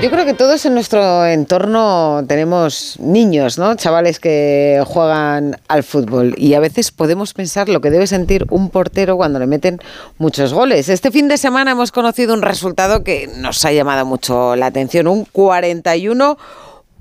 Yo creo que todos en nuestro entorno tenemos niños, ¿no? Chavales que juegan al fútbol y a veces podemos pensar lo que debe sentir un portero cuando le meten muchos goles. Este fin de semana hemos conocido un resultado que nos ha llamado mucho la atención, un 41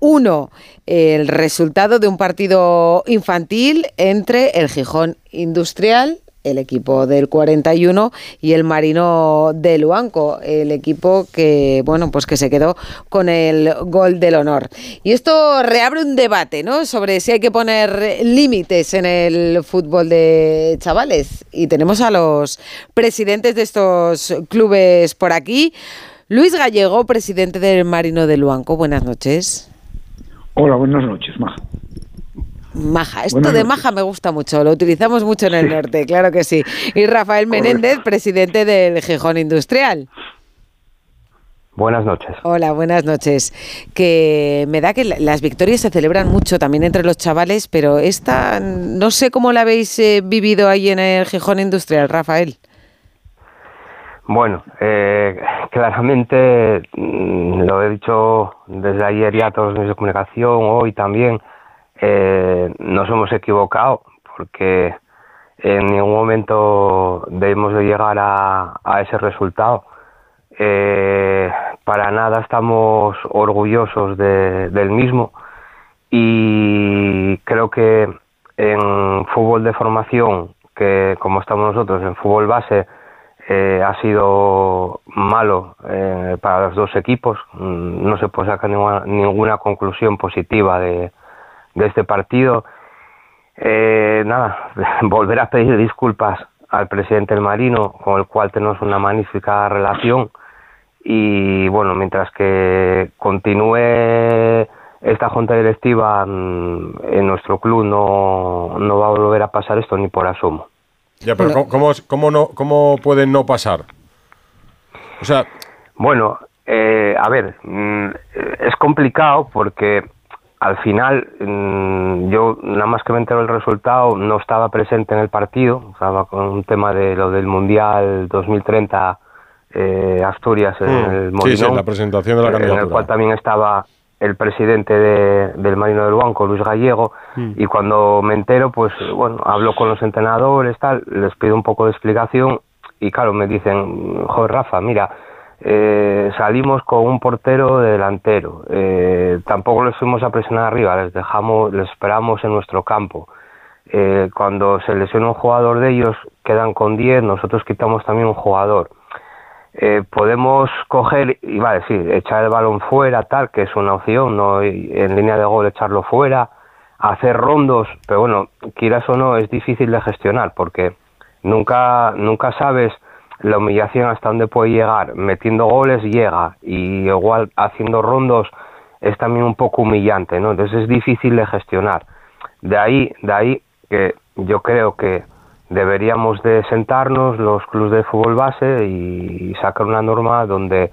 1 el resultado de un partido infantil entre el Gijón Industrial el equipo del 41 y el Marino de Luanco, el equipo que bueno, pues que se quedó con el gol del honor. Y esto reabre un debate, ¿no? sobre si hay que poner límites en el fútbol de chavales y tenemos a los presidentes de estos clubes por aquí. Luis Gallego, presidente del Marino de Luanco, buenas noches. Hola, buenas noches, Maja. Maja, esto de Maja me gusta mucho, lo utilizamos mucho en el norte, claro que sí. Y Rafael Menéndez, presidente del Gijón Industrial. Buenas noches. Hola, buenas noches. Que me da que las victorias se celebran mucho también entre los chavales, pero esta no sé cómo la habéis eh, vivido ahí en el Gijón Industrial, Rafael. Bueno, eh, claramente mm, lo he dicho desde ayer ya a todos los medios de comunicación, hoy también, eh, nos hemos equivocado porque en ningún momento debemos de llegar a, ese resultado. Eh, para nada estamos orgullosos del mismo y creo que en fútbol de formación, que como estamos nosotros en fútbol base, eh, ha sido malo eh, para los dos equipos. Mm, no se puede sacar ninguna, conclusión positiva de, este partido. Eh, nada, volver a pedir disculpas al presidente del Marino, con el cual tenemos una magnífica relación. Y bueno, mientras que continúe esta junta directiva mm, en nuestro club, no, no va a volver a pasar esto ni por asomo. Ya, pero ¿cómo, cómo, no, ¿cómo puede no pasar? O sea... Bueno, eh, a ver, mm, es complicado porque al final mm, yo nada más que me entero del resultado no estaba presente en el partido, estaba con un tema de lo del Mundial 2030 eh, Asturias en mm. el Molinón, sí, sí, la presentación de la candidatura. En el cual también estaba el presidente del Marino del Banco, Luis Gallego, mm. y cuando me entero, pues bueno, hablo con los entrenadores, tal, les pido un poco de explicación y claro, me dicen, joder Rafa, mira, eh, salimos con un portero delantero, eh, tampoco les fuimos a presionar arriba, les dejamos, les esperamos en nuestro campo. Eh, cuando se lesiona un jugador de ellos, quedan con 10, nosotros quitamos también un jugador. Podemos coger y vale, sí, echar el balón fuera, tal, que es una opción, no en línea de gol echarlo fuera, hacer rondos, pero bueno, quieras o no, es difícil de gestionar porque nunca, nunca sabes la humillación hasta dónde puede llegar. Metiendo goles llega y igual haciendo rondos es también un poco humillante, ¿no? Entonces es difícil de gestionar. De ahí, de ahí que yo creo que deberíamos de sentarnos los clubes de fútbol base y sacar una norma donde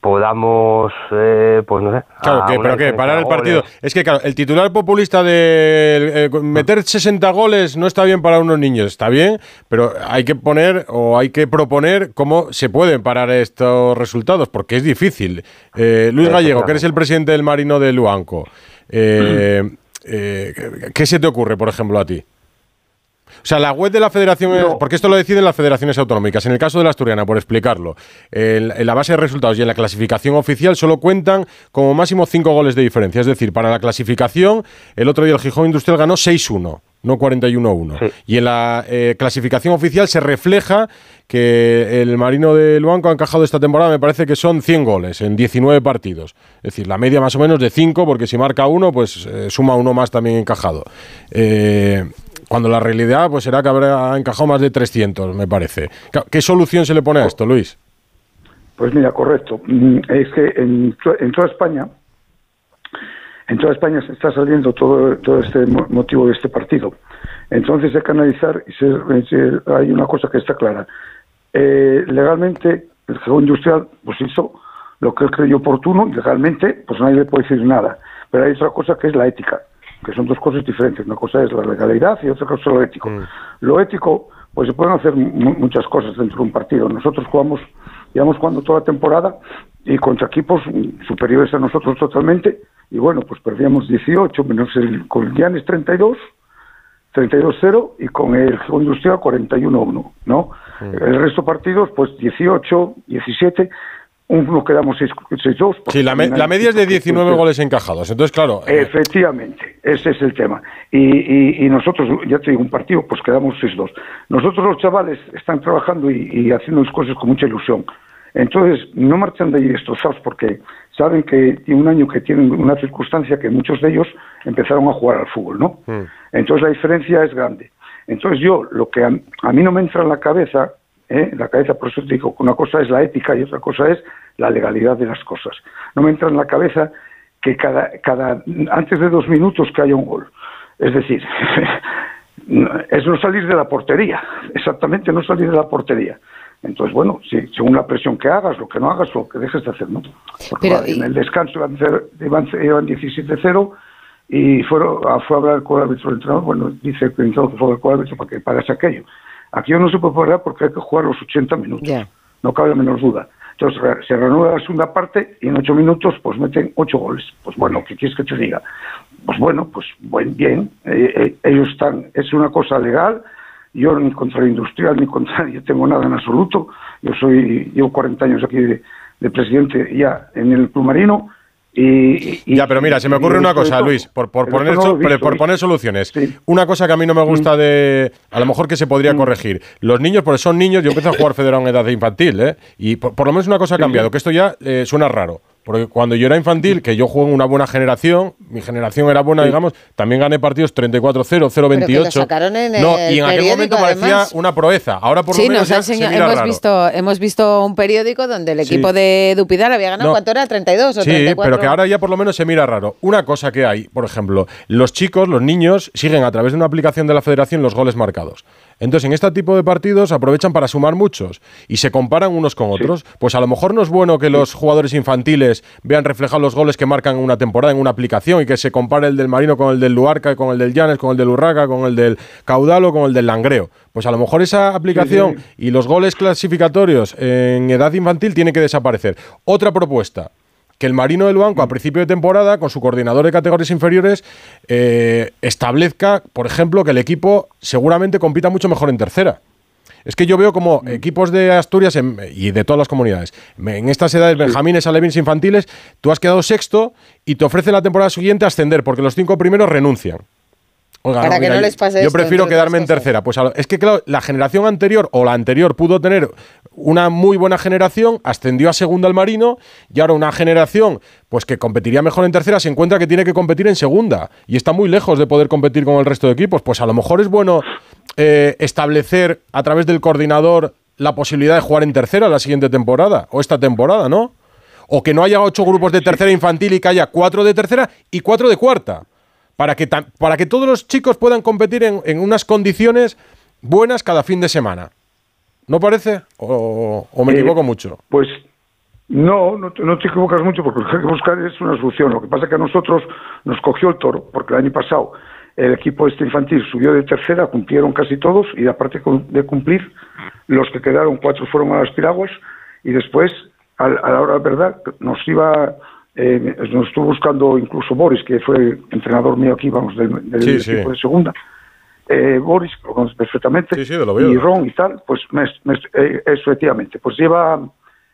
podamos, eh, pues no sé. Claro, que, pero ¿qué? Parar el partido. Es que, claro, el titular populista de eh, meter 60 goles no está bien para unos niños, está bien, pero hay que poner o hay que proponer cómo se pueden parar estos resultados, porque es difícil. Eh, Luis Gallego, que eres el presidente del Marino de Luanco, ¿qué se te ocurre, por ejemplo, a ti? O sea, la web de la federación, porque esto lo deciden las federaciones autonómicas. En el caso de la asturiana, por explicarlo, en, la base de resultados y en la clasificación oficial solo cuentan como máximo cinco goles de diferencia. Es decir, para la clasificación, el otro día el Gijón Industrial ganó 6-1 no 41-1. Y en la eh, clasificación oficial se refleja que el Marino del Banco ha encajado esta temporada, me parece que son 100 goles en 19 partidos. Es decir, la media más o menos de 5, porque si marca uno, pues eh, suma uno más también encajado. Eh, cuando la realidad pues será que habrá encajado más de 300, me parece. ¿Qué solución se le pone a esto, Luis? Pues mira, correcto. Mm, es que en, toda España, en toda España se está saliendo todo, todo este motivo de este partido. Entonces hay que analizar y hay una cosa que está clara. Eh, legalmente, el juego industrial pues hizo lo que él creyó oportuno legalmente pues nadie le puede decir nada. Pero hay otra cosa que es la ética que son dos cosas diferentes. Una cosa es la legalidad y otra cosa es lo ético. Mm. Lo ético, pues se pueden hacer muchas cosas dentro de un partido. Nosotros jugamos, digamos, cuando toda temporada y contra equipos superiores a nosotros totalmente. Y bueno, pues perdíamos 18, menos el, con el Llanes 32, 32-0 y con el Industrial 41-1, ¿no? El resto de partidos, pues 18, 17, uno quedamos 6-2. Sí, la, la, media es de 19 goles encajados, entonces claro. Eh, Efectivamente, ese es el tema. Y, y, nosotros, ya te digo, un partido, pues quedamos 6-2. Nosotros los chavales están trabajando y, y haciendo las cosas con mucha ilusión. Entonces, no marchan de ahí destrozados porque saben que tiene un año que tienen una circunstancia que muchos de ellos empezaron a jugar al fútbol, ¿no? Mm. Entonces la diferencia es grande. Entonces yo, lo que a, mí no me entra en la cabeza, ¿eh? la cabeza, por eso te digo, una cosa es la ética y otra cosa es la legalidad de las cosas. No me entra en la cabeza que cada, cada antes de dos minutos que haya un gol. Es decir, es no salir de la portería, exactamente no salir de la portería. Entonces, bueno, sí, según la presión que hagas, lo que no hagas, lo que dejes de hacer, ¿no? Porque en el descanso iban, iban, iban 17-0 y fueron, fue a hablar con el árbitro entrenador, bueno, dice que fue a hablar con el árbitro para que pagase aquello. Aquí no se puede pagar porque hay que jugar los 80 minutos, no cabe la menor duda. Entonces se reanuda la segunda parte y en 8 minutos pues meten 8 goles. Pues bueno, ¿qué quieres que te diga? Pues bueno, pues buen, bien, eh, eh, ellos están, es una cosa legal, yo ni contra el industrial ni contra yo tengo nada en absoluto. Yo soy llevo 40 años aquí de, presidente ya en el Club Y, ya, pero mira, se me ocurre una cosa, Luis, por, por poner, por poner soluciones. Una cosa que a mí no me gusta de. A lo mejor que se podría mm. corregir. Los niños, porque son niños, yo empecé a jugar federado en edad infantil, ¿eh? Y por, lo menos una cosa ha cambiado, que esto ya eh, suena raro. Porque cuando yo era infantil, que yo jugué en una buena generación, mi generación era buena, digamos, también gané partidos 34-0, 0-28. No, y en aquel momento parecía una proeza. Ahora por lo menos nos hemos visto hemos visto un periódico donde el equipo de Dupidal había ganado cuánto era 32 o 34. Sí, pero que ahora ya por lo menos se mira raro. Una cosa que hay, por ejemplo, los chicos, los niños siguen a través de una aplicación de la Federación los goles marcados. Entonces, en este tipo de partidos aprovechan para sumar muchos y se comparan unos con otros. Pues a lo mejor no es bueno que los jugadores infantiles vean reflejados los goles que marcan en una temporada en una aplicación y que se compare el del Marino con el del Luarca, con el del Llanes, con el del Urraca, con el del Caudal o con el del Langreo. Pues a lo mejor esa aplicación y los goles clasificatorios en edad infantil tienen que desaparecer. Otra propuesta, que el Marino del Banco a principio de temporada, con su coordinador de categorías inferiores, eh, establezca, por ejemplo, que el equipo seguramente compita mucho mejor en tercera. Es que yo veo como equipos de Asturias y de todas las comunidades, en estas edades, benjamines, alevines, infantiles, tú has quedado sexto y te ofrece la temporada siguiente ascender porque los cinco primeros renuncian. Para que no les pase Yo prefiero quedarme en tercera. Pues es que, claro, la generación anterior o la anterior pudo tener una muy buena generación, ascendió a segunda al Marino y ahora una generación pues que competiría mejor en tercera se encuentra que tiene que competir en segunda y está muy lejos de poder competir con el resto de equipos. Pues a lo mejor es bueno eh, establecer a través del coordinador la posibilidad de jugar en tercera la siguiente temporada o esta temporada, ¿no? O que no haya ocho grupos de tercera infantil y que haya cuatro de tercera y cuatro de cuarta para que, para que todos los chicos puedan competir en, unas condiciones buenas cada fin de semana. ¿No parece? ¿O, me eh, equivoco mucho? Pues no, no te, equivocas mucho porque lo que hay que buscar es una solución. Lo que pasa es que a nosotros nos cogió el toro porque el año pasado el equipo este infantil subió de tercera, cumplieron casi todos y aparte de cumplir, los que quedaron cuatro fueron a las piraguas y después, a, a la hora de verdad, nos iba eh, nos estuvo buscando incluso Boris, que fue entrenador mío aquí, vamos, del, equipo de segunda. Eh, Boris, lo conoces perfectamente, y Ron y tal, pues eh, efectivamente, pues lleva,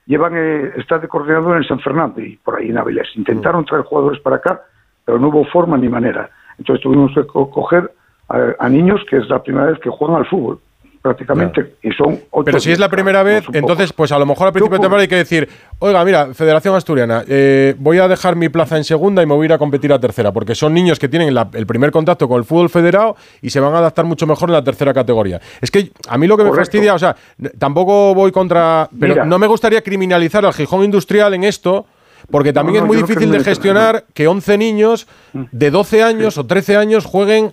llevan, eh, está de coordinador en San Fernando y por ahí en Avilés. Intentaron traer jugadores para acá, pero no hubo forma ni manera. Entonces tuvimos que coger a niños que es la primera vez que juegan al fútbol prácticamente. Y son Pero si es la primera vez, entonces, pues a lo mejor al principio de temporada hay que decir, oiga, mira, Federación Asturiana, eh, voy a dejar mi plaza en segunda y me voy a ir a competir a tercera, porque son niños que tienen el primer contacto con el fútbol federado y se van a adaptar mucho mejor en la tercera categoría. Es que a mí lo que me fastidia, o sea, tampoco voy contra. Pero no me gustaría criminalizar al Gijón Industrial en esto. Porque también es muy difícil de gestionar que 11 niños mm. de 12 años o 13 años jueguen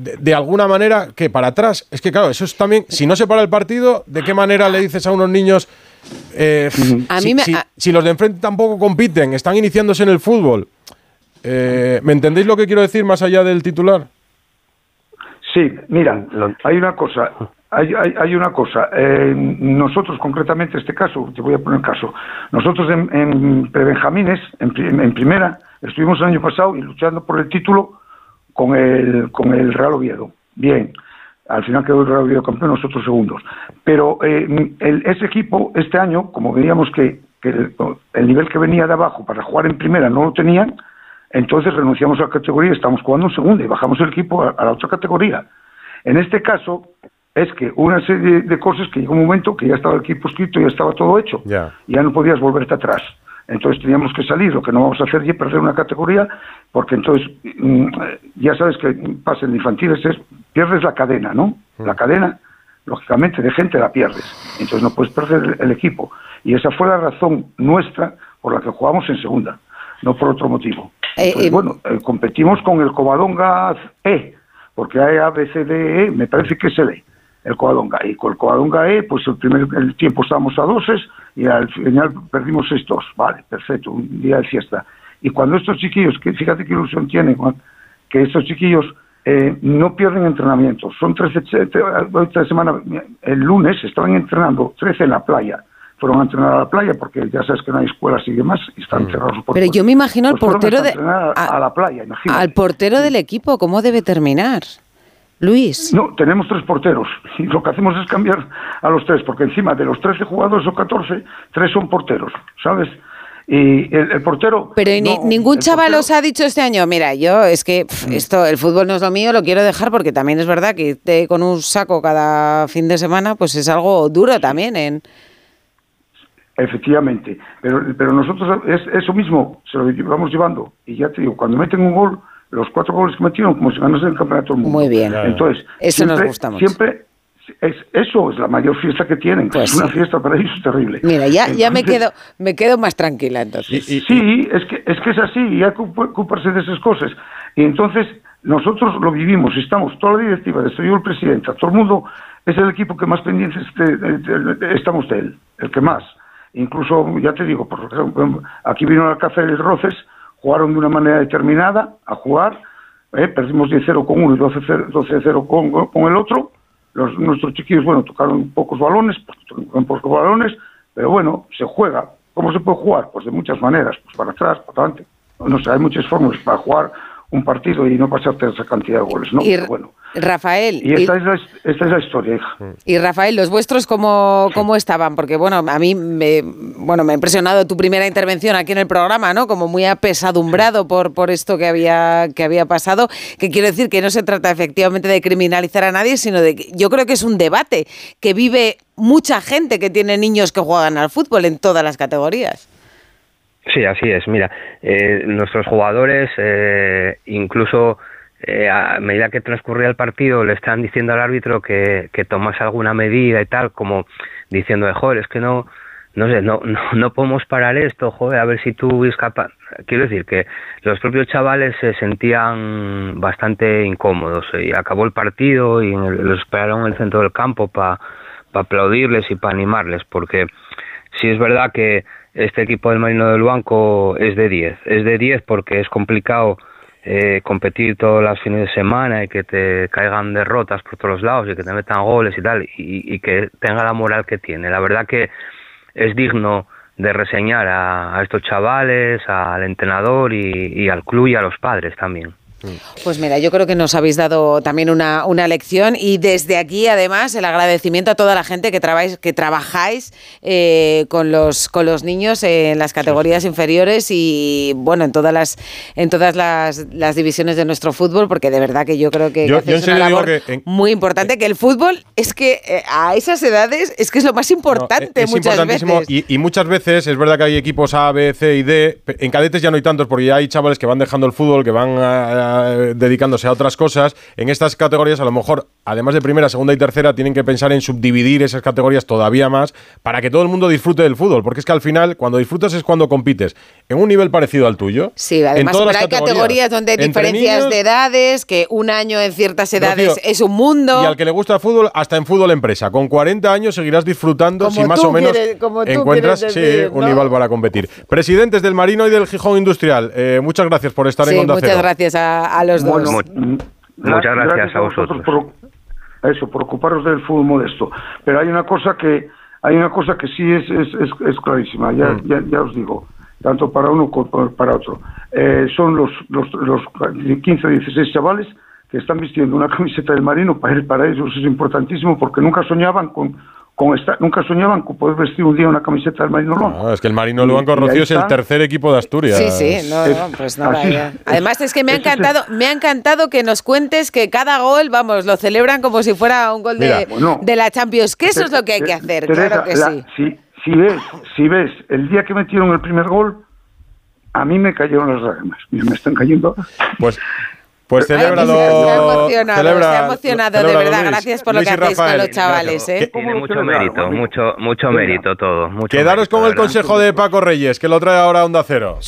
de, alguna manera que para atrás. Es que claro, eso es también, si no se para el partido, ¿de qué manera le dices a unos niños, eh, si, los de enfrente tampoco compiten, están iniciándose en el fútbol? Eh, ¿Me entendéis lo que quiero decir más allá del titular? Sí, mira, hay una cosa. hay, una cosa. Eh, nosotros, concretamente, este caso, te voy a poner caso. Nosotros en, en prebenjamines, en, primera, estuvimos el año pasado y luchando por el título con el, con el Real Oviedo. Bien, al final quedó el Real Oviedo campeón, nosotros segundos. Pero eh, ese equipo, este año, como veíamos que, el, nivel que venía de abajo para jugar en primera no lo tenían, entonces renunciamos a la categoría y estamos jugando en segunda y bajamos el equipo a la otra categoría. En este caso, es que una serie de cosas que llegó un momento que ya estaba el equipo escrito, ya estaba todo hecho, ya. ya no podías volverte atrás. Entonces teníamos que salir, lo que no vamos a hacer es perder una categoría, porque entonces mm, ya sabes que pasa en infantiles es, pierdes la cadena, ¿no? Mm. La cadena, lógicamente, de gente la pierdes. Entonces no puedes perder el, equipo. Y esa fue la razón nuestra por la que jugamos en segunda, no por otro motivo. Eh, eh, bueno, eh, competimos con el Covadonga E, porque hay A, B, C, D, E, me parece que es el E el Coadonga. Y con el Coadonga E, pues el primer el tiempo estábamos a doses y al final perdimos 6-2. Vale, perfecto, un día de fiesta. Y cuando estos chiquillos, que fíjate qué ilusión tienen, que estos chiquillos eh, no pierden entrenamiento. Son 13, esta semana, el lunes estaban entrenando 13 en la playa. Fueron a entrenar a la playa porque ya sabes que no hay escuelas y demás y están mm. cerrados. Por Pero yo me imagino al pues portero de. A, la playa, Al portero del equipo, ¿cómo debe terminar? Luis. No, tenemos tres porteros y lo que hacemos es cambiar a los tres, porque encima de los 13 jugadores o 14, tres son porteros, ¿sabes? Y el, portero. Pero ningún chaval os ha dicho este año, mira, yo es que mm. esto, el fútbol no es lo mío, lo quiero dejar porque también es verdad que irte con un saco cada fin de semana, pues es algo duro también en. Efectivamente, pero, pero nosotros es, eso mismo se lo vamos llevando y ya te digo, cuando meten un gol los cuatro goles que metieron como si ganase el campeonato del mundo. Muy bien. Entonces, eso siempre, nos gusta mucho. Siempre es, eso es la mayor fiesta que tienen. Pues es una fiesta para ellos terrible. Mira, ya, ya me quedo me quedo más tranquila entonces. Sí, es que es que es así y hay que ocuparse de esas cosas. Y entonces nosotros lo vivimos, estamos toda la directiva, desde yo el presidente, todo el mundo es el equipo que más pendientes estamos de él, el que más. Incluso, ya te digo, por ejemplo, aquí vino al café el Roces, jugaron de una manera determinada a jugar, ¿eh? perdimos 10-0 con uno y 12-0 con, con, el otro. Los, nuestros chiquillos, bueno, tocaron pocos balones, tocaron pocos balones, pero bueno, se juega. ¿Cómo se puede jugar? Pues de muchas maneras, pues para atrás, para adelante. No sé, hay muchas formas para jugar un partido y no pasarte esa cantidad de goles, ¿no? bueno. Rafael. Y esta, Es la, esta, es la, historia, hija. Y Rafael, ¿los vuestros cómo, cómo estaban? Porque, bueno, a mí me, bueno, me ha impresionado tu primera intervención aquí en el programa, ¿no? Como muy apesadumbrado por, por esto que había, que había pasado. Que quiero decir que no se trata efectivamente de criminalizar a nadie, sino de que yo creo que es un debate que vive mucha gente que tiene niños que juegan al fútbol en todas las categorías. Sí, así es. Mira, eh, nuestros jugadores, eh, incluso eh, a medida que transcurría el partido, le están diciendo al árbitro que, que tomase alguna medida y tal, como diciendo, joder, es que no, no sé, no, no, podemos parar esto, joder, a ver si tú eres capaz. Quiero decir que los propios chavales se sentían bastante incómodos y acabó el partido y los esperaron en el centro del campo para aplaudirles y para animarles, porque si es verdad que este equipo del Marino del Banco es de 10. Es de 10 porque es complicado eh, competir todos los fines de semana y que te caigan derrotas por todos los lados y que te metan goles y tal y, que tenga la moral que tiene. La verdad que es digno de reseñar a, estos chavales, al entrenador y al club y a los padres también. Pues mira, yo creo que nos habéis dado también una, una, lección y desde aquí además el agradecimiento a toda la gente que, trabajáis, que trabajáis eh, con, los, con los niños en las categorías inferiores y bueno, en todas las en todas las, las, divisiones de nuestro fútbol, porque de verdad que yo creo que, es una labor muy importante, que el fútbol es que eh, a esas edades es que es lo más importante muchas veces. Y, y muchas veces es verdad que hay equipos A, B, C y D, en cadetes ya no hay tantos porque ya hay chavales que van dejando el fútbol, que van a eh, dedicándose a otras cosas, en estas categorías a lo mejor, además de primera, segunda y tercera, tienen que pensar en subdividir esas categorías todavía más para que todo el mundo disfrute del fútbol, porque es que al final, cuando disfrutas es cuando compites en un nivel parecido al tuyo. Sí, además, pero hay categorías, donde hay diferencias de edades, que un año en ciertas edades es un mundo. Y al que le gusta el fútbol, hasta en fútbol empresa. Con 40 años seguirás disfrutando si más o menos encuentras un nivel para competir. Presidentes del Marino y del Gijón Industrial, eh, muchas gracias por estar en Onda Muchas gracias a, a los dos. muchas gracias, a vosotros. eso, por ocuparos del fútbol modesto. Pero hay una cosa que hay una cosa que sí es, es, es, clarísima, ya, mm. ya, ya, os digo, tanto para uno como para otro. Eh, son los, los, los 15 o 16 chavales que están vistiendo una camiseta del marino, para, para ellos es importantísimo porque nunca soñaban con nunca soñaban con poder vestir un día una camiseta del Marino Luanco. No, es que el Marino Luanco Rocío es el tercer equipo de Asturias. Sí, sí, no, no, pues nada. Además es que me ha encantado, me ha encantado que nos cuentes que cada gol, vamos, lo celebran como si fuera un gol de, de, la Champions, que eso es lo que hay que hacer, claro que sí. Si, si ves, si ves, el día que metieron el primer gol, a mí me cayeron las lágrimas. Me están cayendo. Pues pues celébralo. Se ha emocionado, se ha emocionado de verdad. Gracias por lo que hacéis con los chavales. ¿eh? Tiene mucho mérito, mucho, mucho mérito todo. Mucho Quedaros con el consejo de Paco Reyes, que lo trae ahora a Onda Cero.